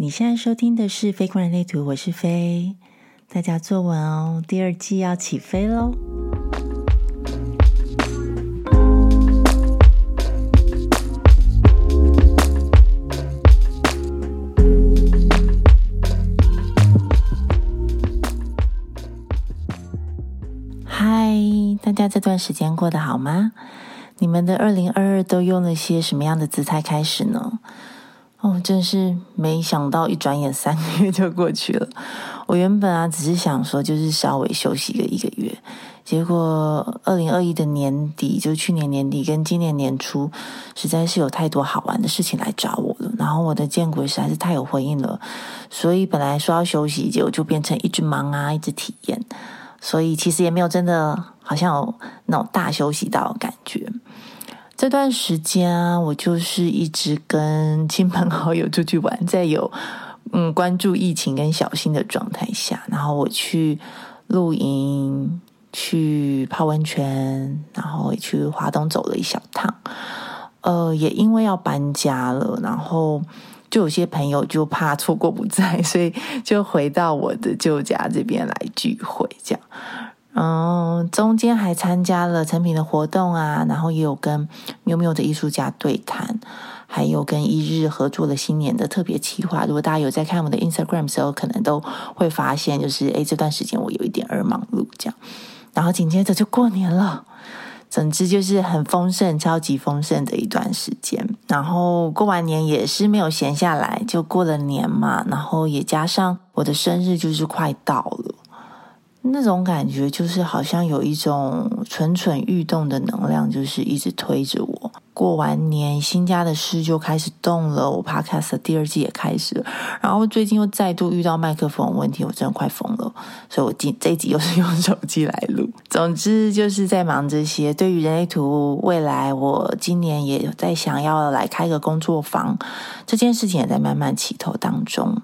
你现在收听的是《非观人类图》，我是飞，大家坐稳哦，第二季要起飞喽！嗨，大家这段时间过得好吗？你们的二零二二都用了些什么样的姿态开始呢？真是没想到，一转眼三个月就过去了。我原本啊，只是想说，就是稍微休息个一个月。结果二零二一的年底，就去年年底跟今年年初，实在是有太多好玩的事情来找我了。然后我的见鬼实在是太有回应了，所以本来说要休息，结果就变成一直忙啊，一直体验。所以其实也没有真的好像有那种大休息到的感觉。这段时间啊，我就是一直跟亲朋好友出去玩，在有嗯关注疫情跟小心的状态下，然后我去露营，去泡温泉，然后也去华东走了一小趟。呃，也因为要搬家了，然后就有些朋友就怕错过不在，所以就回到我的旧家这边来聚会，这样。嗯，中间还参加了成品的活动啊，然后也有跟喵喵的艺术家对谈，还有跟一日合作了新年的特别企划。如果大家有在看我们的 Instagram 时候，可能都会发现，就是诶这段时间我有一点二忙碌这样。然后紧接着就过年了，总之就是很丰盛、超级丰盛的一段时间。然后过完年也是没有闲下来，就过了年嘛。然后也加上我的生日就是快到了。那种感觉就是好像有一种蠢蠢欲动的能量，就是一直推着我。过完年，新家的事就开始动了，我 Podcast 第二季也开始了。然后最近又再度遇到麦克风问题，我真的快疯了。所以我今这一集又是用手机来录。总之就是在忙这些。对于人类图未来，我今年也在想要来开个工作坊，这件事情也在慢慢起头当中。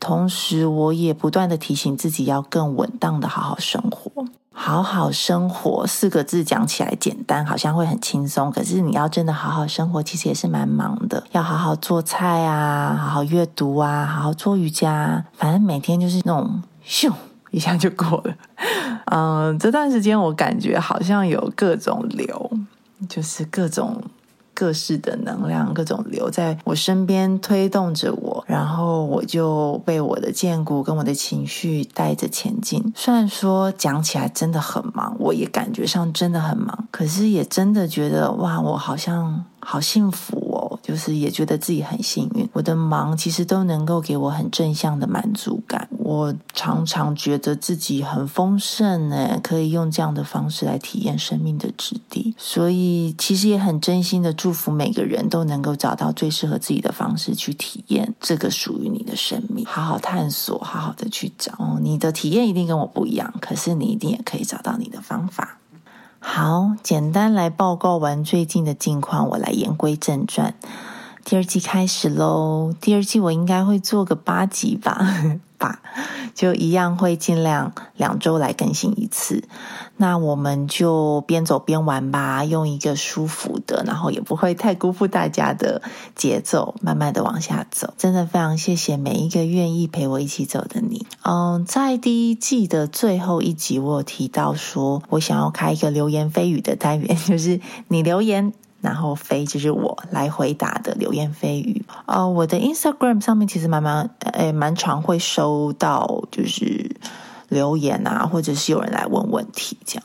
同时，我也不断的提醒自己要更稳当的好好生活。好好生活四个字讲起来简单，好像会很轻松。可是你要真的好好生活，其实也是蛮忙的。要好好做菜啊，好好阅读啊，好好做瑜伽。反正每天就是那种咻一下就过了。嗯，这段时间我感觉好像有各种流，就是各种。各式的能量，各种流在我身边推动着我，然后我就被我的剑骨跟我的情绪带着前进。虽然说讲起来真的很忙，我也感觉上真的很忙，可是也真的觉得哇，我好像好幸福哦，就是也觉得自己很幸运。我的忙其实都能够给我很正向的满足感。我常常觉得自己很丰盛呢，可以用这样的方式来体验生命的质地，所以其实也很真心的祝福每个人都能够找到最适合自己的方式去体验这个属于你的生命，好好探索，好好的去找。你的体验一定跟我不一样，可是你一定也可以找到你的方法。好，简单来报告完最近的近况，我来言归正传。第二季开始喽！第二季我应该会做个八集吧，吧，就一样会尽量两周来更新一次。那我们就边走边玩吧，用一个舒服的，然后也不会太辜负大家的节奏，慢慢的往下走。真的非常谢谢每一个愿意陪我一起走的你。嗯，在第一季的最后一集，我有提到说我想要开一个流言蜚语的单元，就是你留言。然后飞就是我来回答的流言蜚语啊，我的 Instagram 上面其实蛮蛮诶蛮常会收到就是留言啊，或者是有人来问问题这样。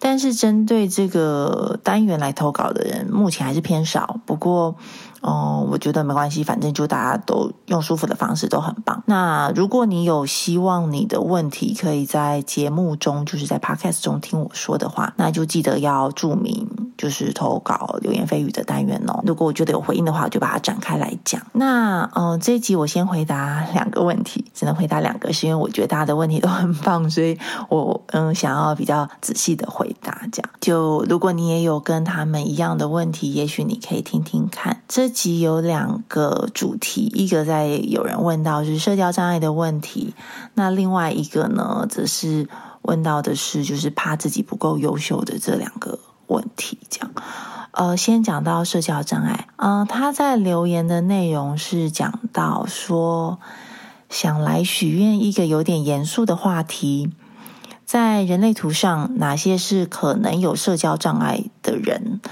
但是针对这个单元来投稿的人，目前还是偏少。不过，哦，我觉得没关系，反正就大家都用舒服的方式都很棒。那如果你有希望你的问题可以在节目中，就是在 Podcast 中听我说的话，那就记得要注明。就是投稿流言蜚语的单元哦。如果我觉得有回应的话，我就把它展开来讲。那嗯，这一集我先回答两个问题，只能回答两个，是因为我觉得大家的问题都很棒，所以我嗯想要比较仔细的回答。这样，就如果你也有跟他们一样的问题，也许你可以听听看。这集有两个主题，一个在有人问到是社交障碍的问题，那另外一个呢，则是问到的是就是怕自己不够优秀的这两个。问题这样，呃，先讲到社交障碍。嗯，他在留言的内容是讲到说，想来许愿一个有点严肃的话题，在人类图上，哪些是可能有社交障碍的人？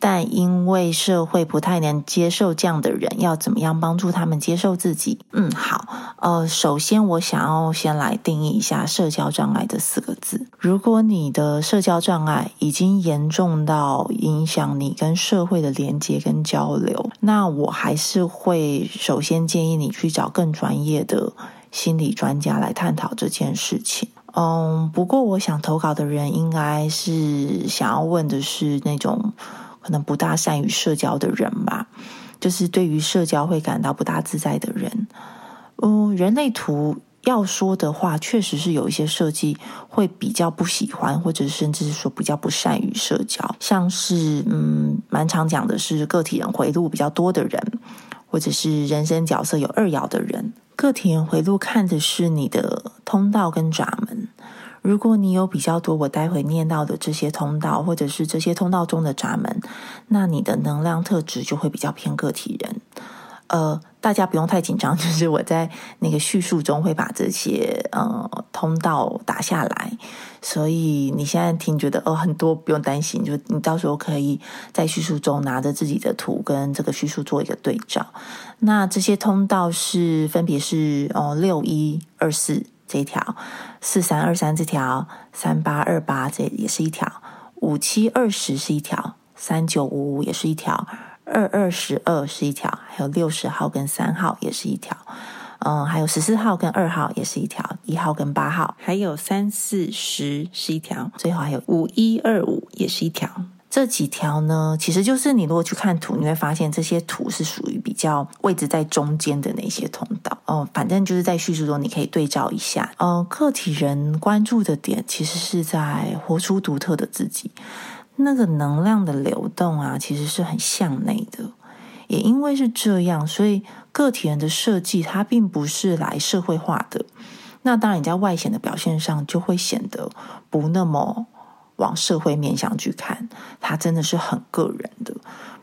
但因为社会不太能接受这样的人，要怎么样帮助他们接受自己？嗯，好，呃，首先我想要先来定义一下“社交障碍”这四个字。如果你的社交障碍已经严重到影响你跟社会的连接跟交流，那我还是会首先建议你去找更专业的心理专家来探讨这件事情。嗯，不过我想投稿的人应该是想要问的是那种。可能不大善于社交的人吧，就是对于社交会感到不大自在的人。嗯，人类图要说的话，确实是有一些设计会比较不喜欢，或者甚至是说比较不善于社交。像是嗯，蛮常讲的是个体人回路比较多的人，或者是人生角色有二爻的人。个体人回路看的是你的通道跟闸门。如果你有比较多我待会念到的这些通道，或者是这些通道中的闸门，那你的能量特质就会比较偏个体人。呃，大家不用太紧张，就是我在那个叙述中会把这些呃通道打下来，所以你现在听觉得哦很多不用担心，就你到时候可以在叙述中拿着自己的图跟这个叙述做一个对照。那这些通道是分别是哦六一二四。这一条四三二三这条三八二八这也是一条五七二十是一条三九五五也是一条二二十二是一条还有六十号跟三号也是一条嗯还有十四号跟二号也是一条一号跟八号还有三四十是一条最后还有五一二五也是一条。这几条呢，其实就是你如果去看图，你会发现这些图是属于比较位置在中间的那些通道。哦，反正就是在叙述中你可以对照一下。嗯，个体人关注的点其实是在活出独特的自己，那个能量的流动啊，其实是很向内的。也因为是这样，所以个体人的设计它并不是来社会化的。那当然，你在外显的表现上就会显得不那么。往社会面向去看，它真的是很个人的。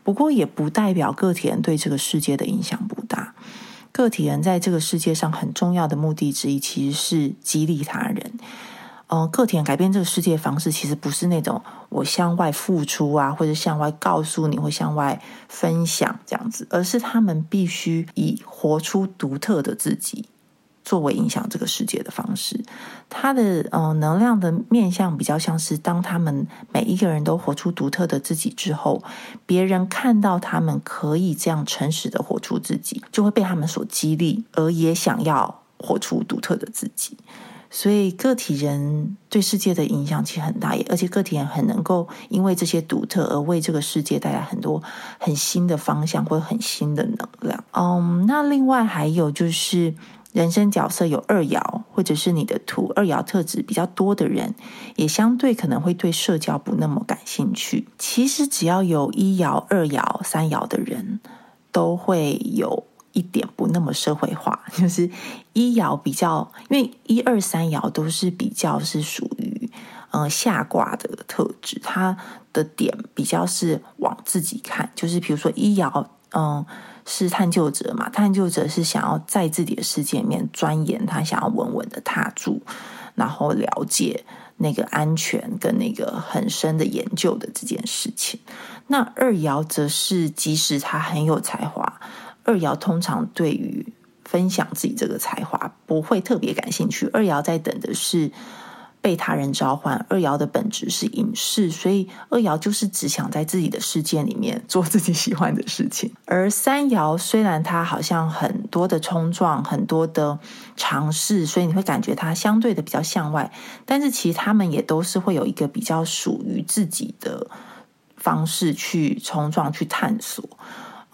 不过，也不代表个体人对这个世界的影响不大。个体人在这个世界上很重要的目的之一，其实是激励他人。嗯，个体人改变这个世界方式，其实不是那种我向外付出啊，或者向外告诉你，或向外分享这样子，而是他们必须以活出独特的自己。作为影响这个世界的方式，它的呃能量的面向比较像是，当他们每一个人都活出独特的自己之后，别人看到他们可以这样诚实的活出自己，就会被他们所激励，而也想要活出独特的自己。所以个体人对世界的影响其实很大，而且个体人很能够因为这些独特而为这个世界带来很多很新的方向或很新的能量。嗯，那另外还有就是。人生角色有二爻，或者是你的图二爻特质比较多的人，也相对可能会对社交不那么感兴趣。其实只要有一爻、二爻、三爻的人，都会有一点不那么社会化。就是一爻比较，因为一二三爻都是比较是属于嗯下卦的特质，它的点比较是往自己看。就是比如说一爻，嗯。是探究者嘛？探究者是想要在自己的世界里面钻研，他想要稳稳的踏住，然后了解那个安全跟那个很深的研究的这件事情。那二爻则是，即使他很有才华，二爻通常对于分享自己这个才华不会特别感兴趣。二爻在等的是。被他人召唤，二爻的本质是隐士，所以二爻就是只想在自己的世界里面做自己喜欢的事情。而三爻虽然它好像很多的冲撞，很多的尝试，所以你会感觉它相对的比较向外，但是其实他们也都是会有一个比较属于自己的方式去冲撞、去探索。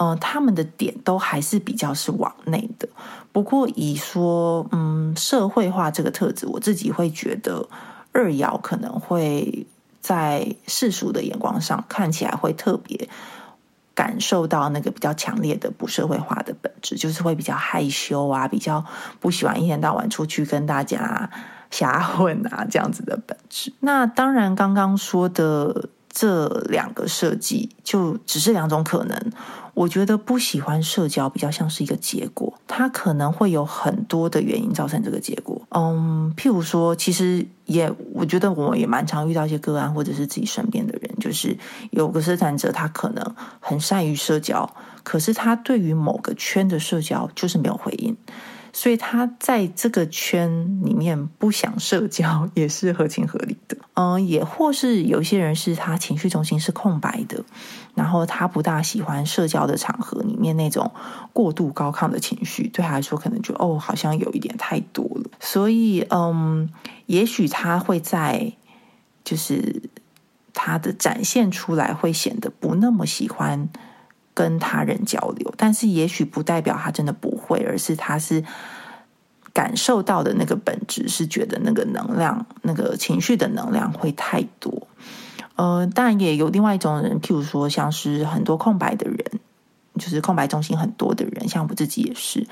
嗯，他们的点都还是比较是往内的。不过，以说嗯社会化这个特质，我自己会觉得二爻可能会在世俗的眼光上看起来会特别感受到那个比较强烈的不社会化的本质，就是会比较害羞啊，比较不喜欢一天到晚出去跟大家瞎混啊这样子的本质。那当然，刚刚说的。这两个设计就只是两种可能。我觉得不喜欢社交比较像是一个结果，它可能会有很多的原因造成这个结果。嗯，譬如说，其实也我觉得我也蛮常遇到一些个案，或者是自己身边的人，就是有个生产者，他可能很善于社交，可是他对于某个圈的社交就是没有回应。所以他在这个圈里面不想社交也是合情合理的，嗯，也或是有些人是他情绪中心是空白的，然后他不大喜欢社交的场合里面那种过度高亢的情绪，对他来说可能就哦好像有一点太多了，所以嗯，也许他会在就是他的展现出来会显得不那么喜欢。跟他人交流，但是也许不代表他真的不会，而是他是感受到的那个本质是觉得那个能量、那个情绪的能量会太多。呃，当然也有另外一种人，譬如说像是很多空白的人。就是空白中心很多的人，像我自己也是，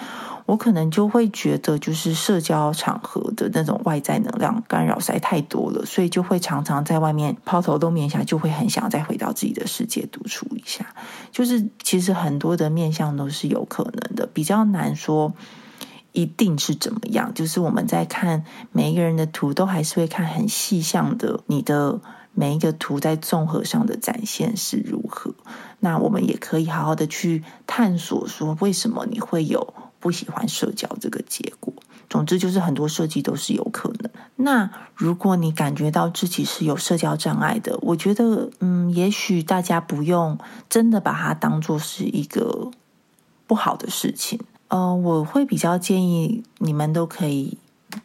我可能就会觉得，就是社交场合的那种外在能量干扰实在太多了，所以就会常常在外面抛头露面一下，就会很想再回到自己的世界独处一下。就是其实很多的面相都是有可能的，比较难说一定是怎么样。就是我们在看每一个人的图，都还是会看很细项的你的。每一个图在综合上的展现是如何？那我们也可以好好的去探索，说为什么你会有不喜欢社交这个结果。总之，就是很多设计都是有可能。那如果你感觉到自己是有社交障碍的，我觉得，嗯，也许大家不用真的把它当做是一个不好的事情。嗯，我会比较建议你们都可以。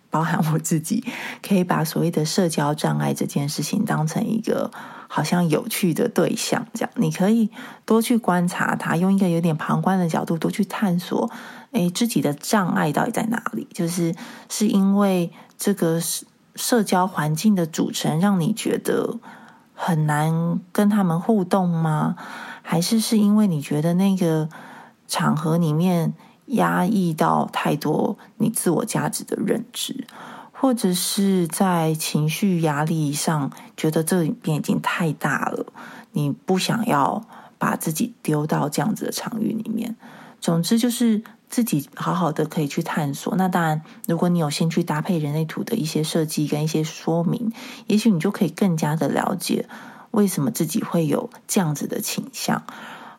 包含我自己，可以把所谓的社交障碍这件事情当成一个好像有趣的对象，这样你可以多去观察它，用一个有点旁观的角度多去探索，诶，自己的障碍到底在哪里？就是是因为这个社交环境的组成让你觉得很难跟他们互动吗？还是是因为你觉得那个场合里面？压抑到太多你自我价值的认知，或者是在情绪压力上觉得这里边已经太大了，你不想要把自己丢到这样子的场域里面。总之就是自己好好的可以去探索。那当然，如果你有兴趣搭配人类图的一些设计跟一些说明，也许你就可以更加的了解为什么自己会有这样子的倾向。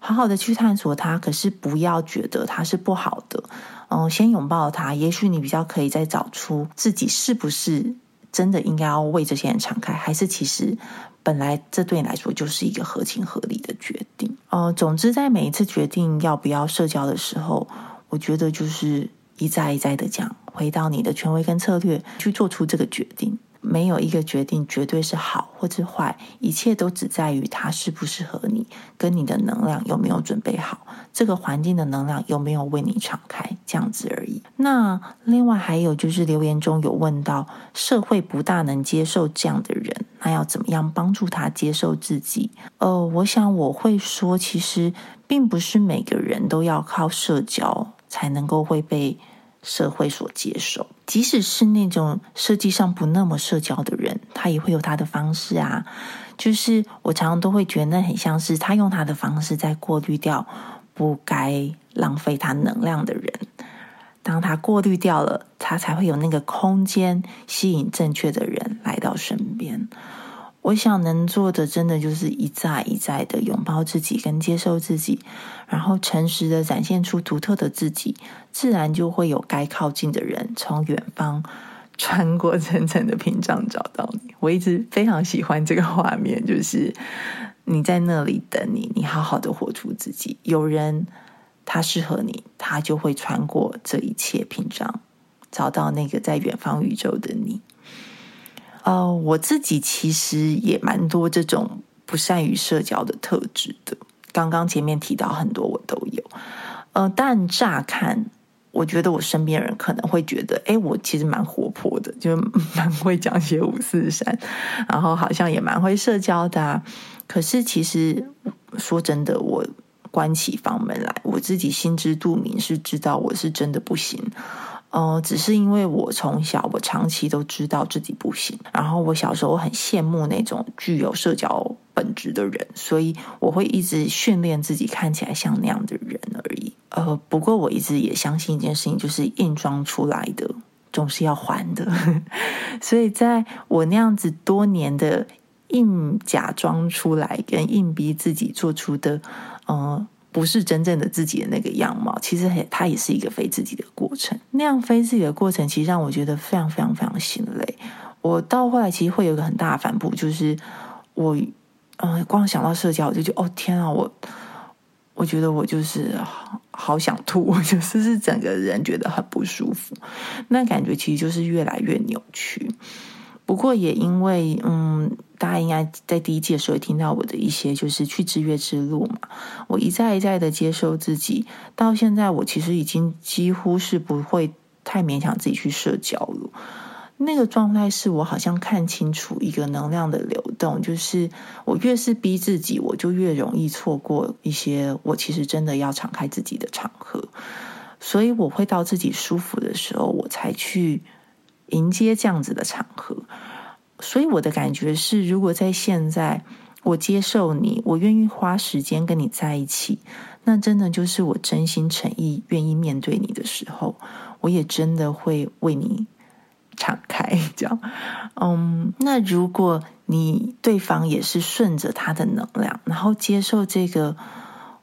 好好的去探索它，可是不要觉得它是不好的。嗯，先拥抱它，也许你比较可以再找出自己是不是真的应该要为这些人敞开，还是其实本来这对你来说就是一个合情合理的决定。呃，总之在每一次决定要不要社交的时候，我觉得就是一再一再的讲，回到你的权威跟策略去做出这个决定。没有一个决定绝对是好或者坏，一切都只在于它适不适合你，跟你的能量有没有准备好，这个环境的能量有没有为你敞开，这样子而已。那另外还有就是留言中有问到，社会不大能接受这样的人，那要怎么样帮助他接受自己？呃，我想我会说，其实并不是每个人都要靠社交才能够会被。社会所接受，即使是那种设计上不那么社交的人，他也会有他的方式啊。就是我常常都会觉得，那很像是他用他的方式在过滤掉不该浪费他能量的人。当他过滤掉了，他才会有那个空间吸引正确的人来到身边。我想能做的，真的就是一再一再的拥抱自己，跟接受自己，然后诚实的展现出独特的自己，自然就会有该靠近的人从远方穿过层层的屏障找到你。我一直非常喜欢这个画面，就是你在那里等你，你好好的活出自己。有人他适合你，他就会穿过这一切屏障，找到那个在远方宇宙的你。呃，我自己其实也蛮多这种不善于社交的特质的。刚刚前面提到很多，我都有。呃，但乍看，我觉得我身边人可能会觉得，哎，我其实蛮活泼的，就 蛮会讲些五四三，然后好像也蛮会社交的。可是其实说真的，我关起房门来，我自己心知肚明，是知道我是真的不行。呃，只是因为我从小我长期都知道自己不行，然后我小时候很羡慕那种具有社交本质的人，所以我会一直训练自己看起来像那样的人而已。呃，不过我一直也相信一件事情，就是硬装出来的总是要还的，所以在我那样子多年的硬假装出来跟硬逼自己做出的，呃。不是真正的自己的那个样貌，其实也它也是一个非自己的过程。那样非自己的过程，其实让我觉得非常非常非常心累。我到后来其实会有一个很大的反扑，就是我嗯，光想到社交，我就觉得哦天啊，我我觉得我就是好想吐，我就是是整个人觉得很不舒服。那感觉其实就是越来越扭曲。不过也因为，嗯，大家应该在第一季的时候听到我的一些，就是去制约之路嘛。我一再一再的接受自己，到现在我其实已经几乎是不会太勉强自己去社交了。那个状态是我好像看清楚一个能量的流动，就是我越是逼自己，我就越容易错过一些我其实真的要敞开自己的场合。所以我会到自己舒服的时候，我才去。迎接这样子的场合，所以我的感觉是，如果在现在我接受你，我愿意花时间跟你在一起，那真的就是我真心诚意愿意面对你的时候，我也真的会为你敞开。这样，嗯，那如果你对方也是顺着他的能量，然后接受这个，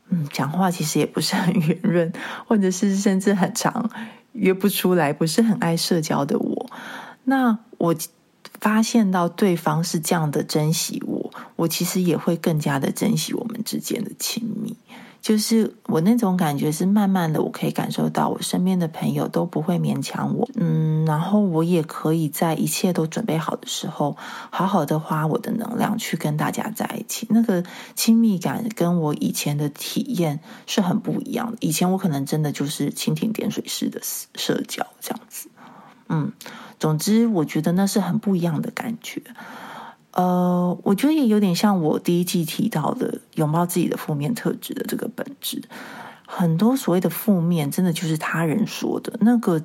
嗯，讲话其实也不是很 圆润，或者是甚至很长。约不出来，不是很爱社交的我，那我发现到对方是这样的珍惜我，我其实也会更加的珍惜我们之间的亲密。就是我那种感觉是慢慢的，我可以感受到我身边的朋友都不会勉强我，嗯，然后我也可以在一切都准备好的时候，好好的花我的能量去跟大家在一起。那个亲密感跟我以前的体验是很不一样的。以前我可能真的就是蜻蜓点水式的社交这样子，嗯，总之我觉得那是很不一样的感觉。呃，我觉得也有点像我第一季提到的拥抱自己的负面特质的这个本质。很多所谓的负面，真的就是他人说的那个，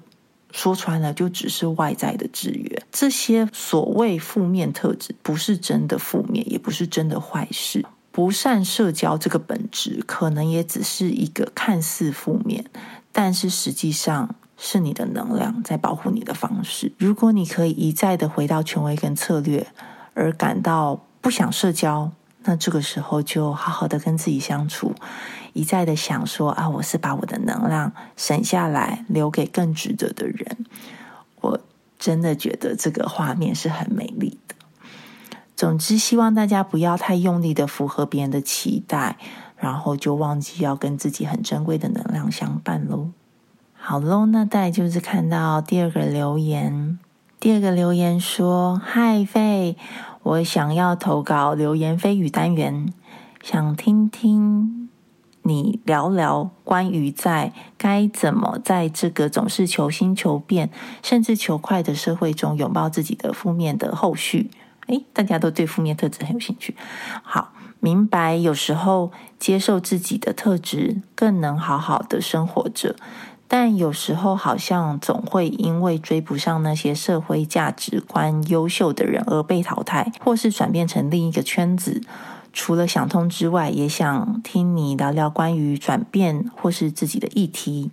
说穿了就只是外在的制约。这些所谓负面特质，不是真的负面，也不是真的坏事。不善社交这个本质，可能也只是一个看似负面，但是实际上是你的能量在保护你的方式。如果你可以一再的回到权威跟策略。而感到不想社交，那这个时候就好好的跟自己相处，一再的想说啊，我是把我的能量省下来，留给更值得的人。我真的觉得这个画面是很美丽的。总之，希望大家不要太用力的符合别人的期待，然后就忘记要跟自己很珍贵的能量相伴喽。好喽，那再就是看到第二个留言。第二个留言说：“嗨，费，我想要投稿流言蜚语单元，想听听你聊聊关于在该怎么在这个总是求新求变，甚至求快的社会中拥抱自己的负面的后续。诶，大家都对负面特质很有兴趣。好，明白有时候接受自己的特质，更能好好的生活着。”但有时候好像总会因为追不上那些社会价值观优秀的人而被淘汰，或是转变成另一个圈子。除了想通之外，也想听你聊聊关于转变或是自己的议题。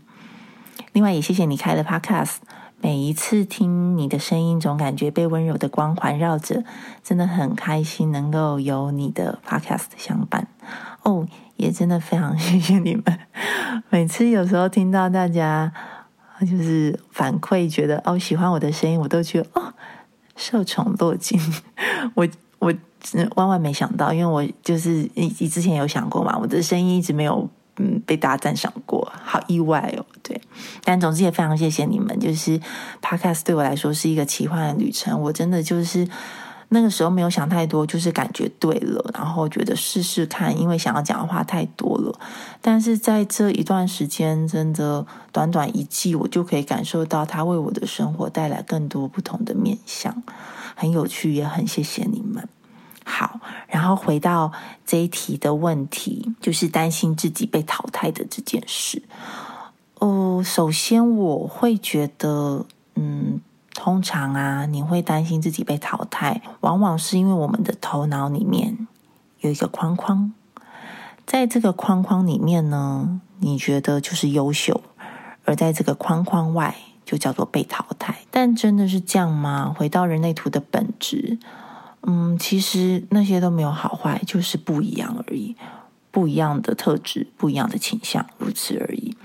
另外，也谢谢你开了 Podcast，每一次听你的声音，总感觉被温柔的光环绕着，真的很开心能够有你的 Podcast 相伴。哦。也真的非常谢谢你们。每次有时候听到大家就是反馈，觉得哦喜欢我的声音，我都觉得哦受宠若惊。我我万万没想到，因为我就是你你之前有想过嘛，我的声音一直没有嗯被大家赞赏过，好意外哦。对，但总之也非常谢谢你们。就是 Podcast 对我来说是一个奇幻的旅程，我真的就是。那个时候没有想太多，就是感觉对了，然后觉得试试看，因为想要讲的话太多了。但是在这一段时间，真的短短一季，我就可以感受到他为我的生活带来更多不同的面向，很有趣，也很谢谢你们。好，然后回到这一题的问题，就是担心自己被淘汰的这件事。哦，首先我会觉得，嗯，通常啊，你会担心自己被淘汰，往往是因为我们的头脑里面有一个框框，在这个框框里面呢，你觉得就是优秀，而在这个框框外就叫做被淘汰。但真的是这样吗？回到人类图的本质，嗯，其实那些都没有好坏，就是不一样而已，不一样的特质，不一样的倾向，如此而已。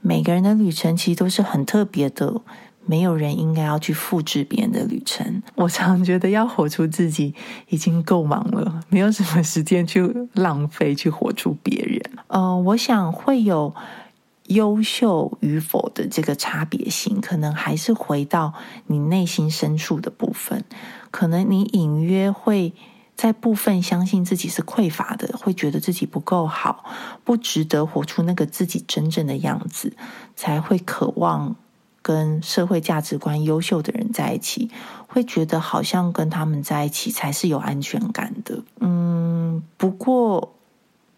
每个人的旅程其实都是很特别的，没有人应该要去复制别人的旅程。我常觉得要活出自己已经够忙了，没有什么时间去浪费去活出别人。呃，我想会有优秀与否的这个差别性，可能还是回到你内心深处的部分，可能你隐约会。在部分相信自己是匮乏的，会觉得自己不够好，不值得活出那个自己真正的样子，才会渴望跟社会价值观优秀的人在一起，会觉得好像跟他们在一起才是有安全感的。嗯，不过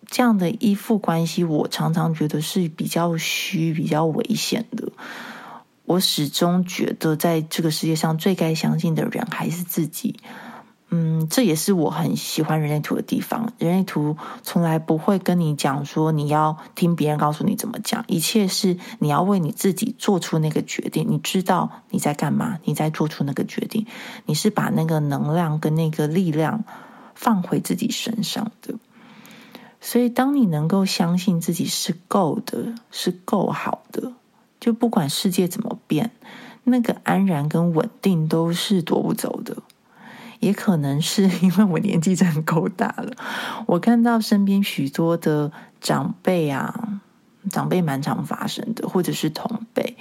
这样的依附关系，我常常觉得是比较虚、比较危险的。我始终觉得，在这个世界上最该相信的人还是自己。嗯，这也是我很喜欢人类图的地方。人类图从来不会跟你讲说你要听别人告诉你怎么讲，一切是你要为你自己做出那个决定。你知道你在干嘛，你在做出那个决定，你是把那个能量跟那个力量放回自己身上的。所以，当你能够相信自己是够的，是够好的，就不管世界怎么变，那个安然跟稳定都是夺不走的。也可能是 因为我年纪真的够大了，我看到身边许多的长辈啊，长辈蛮常发生的，或者是同辈，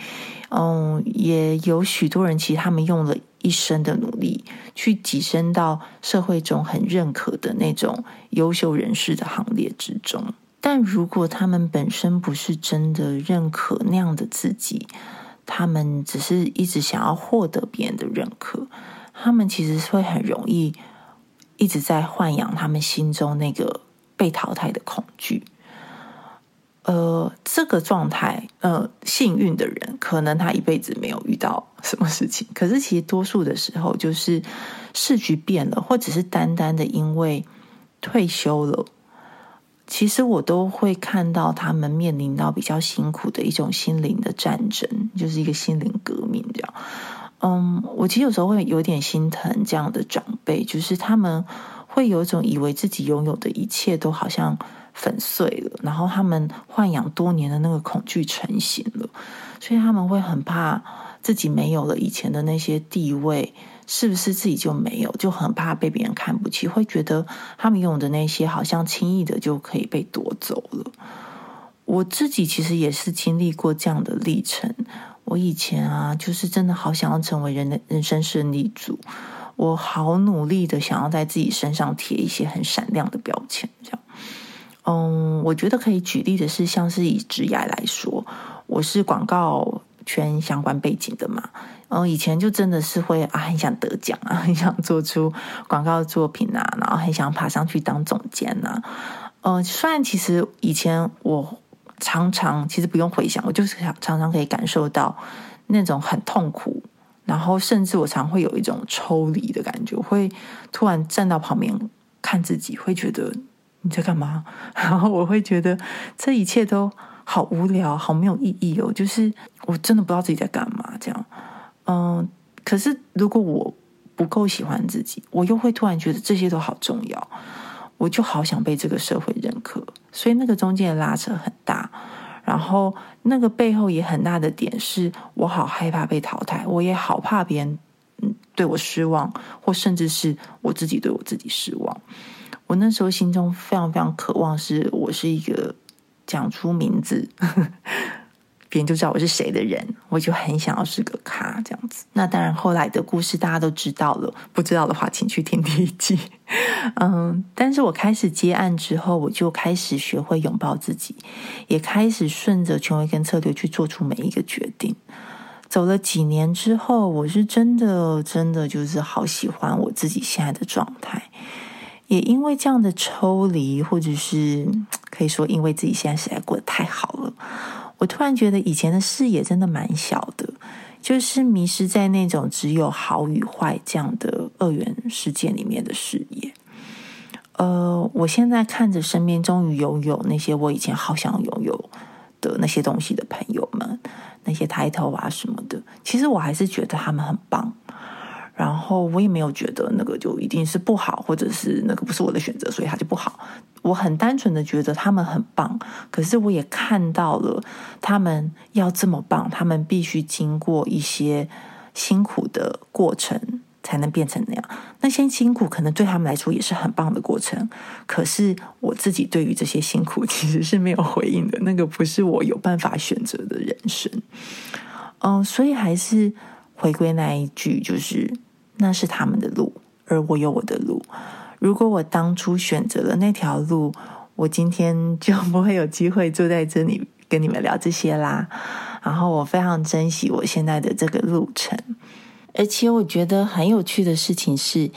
嗯，也有许多人其实他们用了一生的努力去跻身到社会中很认可的那种优秀人士的行列之中。但如果他们本身不是真的认可那样的自己，他们只是一直想要获得别人的认可。他们其实会很容易一直在豢养他们心中那个被淘汰的恐惧。呃，这个状态，呃，幸运的人可能他一辈子没有遇到什么事情，可是其实多数的时候，就是市局变了，或者是单单的因为退休了，其实我都会看到他们面临到比较辛苦的一种心灵的战争，就是一个心灵革命这样。嗯，我其实有时候会有点心疼这样的长辈，就是他们会有一种以为自己拥有的一切都好像粉碎了，然后他们豢养多年的那个恐惧成型了，所以他们会很怕自己没有了以前的那些地位，是不是自己就没有？就很怕被别人看不起，会觉得他们拥有的那些好像轻易的就可以被夺走了。我自己其实也是经历过这样的历程。我以前啊，就是真的好想要成为人的人生胜利组，我好努力的想要在自己身上贴一些很闪亮的标签，这样。嗯，我觉得可以举例的是，像是以职业来说，我是广告圈相关背景的嘛，嗯，以前就真的是会啊，很想得奖啊，很想做出广告作品啊，然后很想爬上去当总监呐。嗯，虽然其实以前我。常常其实不用回想，我就是常常常可以感受到那种很痛苦，然后甚至我常会有一种抽离的感觉，会突然站到旁边看自己，会觉得你在干嘛？然后我会觉得这一切都好无聊，好没有意义哦。就是我真的不知道自己在干嘛，这样。嗯，可是如果我不够喜欢自己，我又会突然觉得这些都好重要。我就好想被这个社会认可，所以那个中间的拉扯很大，然后那个背后也很大的点是我好害怕被淘汰，我也好怕别人对我失望，或甚至是我自己对我自己失望。我那时候心中非常非常渴望，是我是一个讲出名字。别人就知道我是谁的人，我就很想要是个咖这样子。那当然，后来的故事大家都知道了。不知道的话，请去听第一集。嗯，但是我开始接案之后，我就开始学会拥抱自己，也开始顺着权威跟策略去做出每一个决定。走了几年之后，我是真的真的就是好喜欢我自己现在的状态。也因为这样的抽离，或者是可以说因为自己现在实在过得太好了。我突然觉得以前的视野真的蛮小的，就是迷失在那种只有好与坏这样的二元世界里面的视野。呃，我现在看着身边终于拥有那些我以前好想拥有的那些东西的朋友们，那些抬头啊什么的，其实我还是觉得他们很棒。然后我也没有觉得那个就一定是不好，或者是那个不是我的选择，所以它就不好。我很单纯的觉得他们很棒，可是我也看到了他们要这么棒，他们必须经过一些辛苦的过程才能变成那样。那些辛苦可能对他们来说也是很棒的过程，可是我自己对于这些辛苦其实是没有回应的。那个不是我有办法选择的人生。嗯，所以还是回归那一句，就是。那是他们的路，而我有我的路。如果我当初选择了那条路，我今天就不会有机会坐在这里跟你们聊这些啦。然后我非常珍惜我现在的这个路程，而且我觉得很有趣的事情是。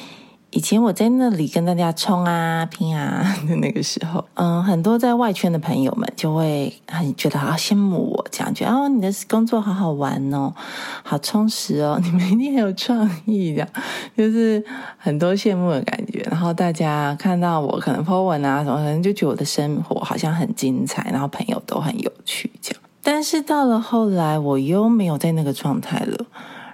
以前我在那里跟大家冲啊拼啊的 那个时候，嗯，很多在外圈的朋友们就会很觉得好羡慕我，这样觉得哦，你的工作好好玩哦，好充实哦，你们一定很有创意的，就是很多羡慕的感觉。然后大家看到我可能 po 文啊什么，可能就觉得我的生活好像很精彩，然后朋友都很有趣这样。但是到了后来，我又没有在那个状态了。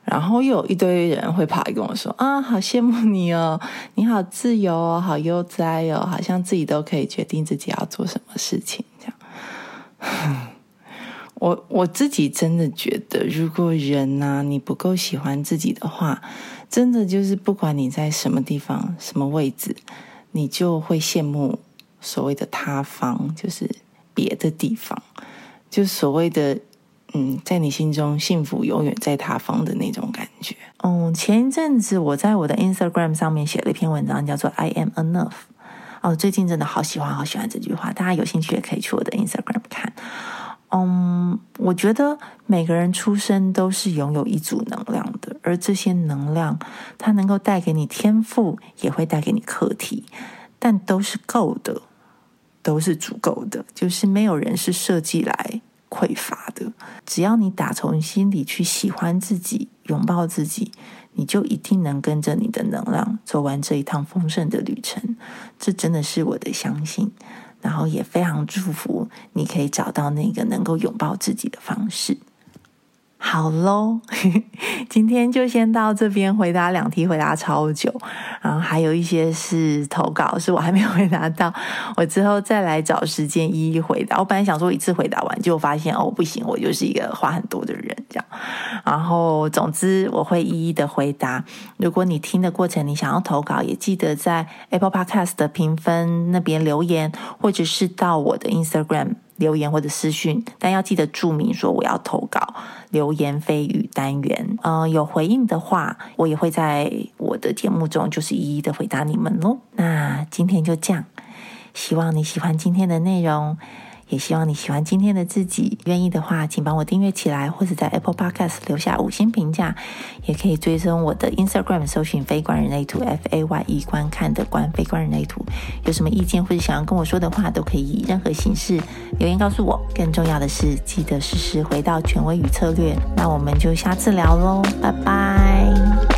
然后又有一堆人会跑来跟我说：“啊，好羡慕你哦，你好自由哦，好悠哉哦，好像自己都可以决定自己要做什么事情。”这样，我我自己真的觉得，如果人呐你不够喜欢自己的话，真的就是不管你在什么地方、什么位置，你就会羡慕所谓的他方，就是别的地方，就所谓的。嗯，在你心中，幸福永远在他方的那种感觉。嗯，前一阵子我在我的 Instagram 上面写了一篇文章，叫做 “I am enough”。哦，最近真的好喜欢，好喜欢这句话。大家有兴趣也可以去我的 Instagram 看。嗯，我觉得每个人出生都是拥有一组能量的，而这些能量，它能够带给你天赋，也会带给你课题，但都是够的，都是足够的。就是没有人是设计来。匮乏的，只要你打从心里去喜欢自己，拥抱自己，你就一定能跟着你的能量走完这一趟丰盛的旅程。这真的是我的相信，然后也非常祝福你可以找到那个能够拥抱自己的方式。好喽，今天就先到这边回答两题，回答超久，然后还有一些是投稿，是我还没有回答到，我之后再来找时间一一回答。我本来想说一次回答完，结果发现哦不行，我就是一个话很多的人这样。然后总之我会一一的回答。如果你听的过程你想要投稿，也记得在 Apple Podcast 的评分那边留言，或者是到我的 Instagram。留言或者私讯，但要记得注明说我要投稿留言蜚语单元。嗯，有回应的话，我也会在我的节目中就是一一的回答你们喽。那今天就这样，希望你喜欢今天的内容。也希望你喜欢今天的自己，愿意的话，请帮我订阅起来，或者在 Apple Podcast 留下五星评价，也可以追踪我的 Instagram，搜寻“非观人类图 ”F A Y E 观看的观非观人类图。有什么意见或者想要跟我说的话，都可以以任何形式留言告诉我。更重要的是，记得时时回到权威与策略。那我们就下次聊喽，拜拜。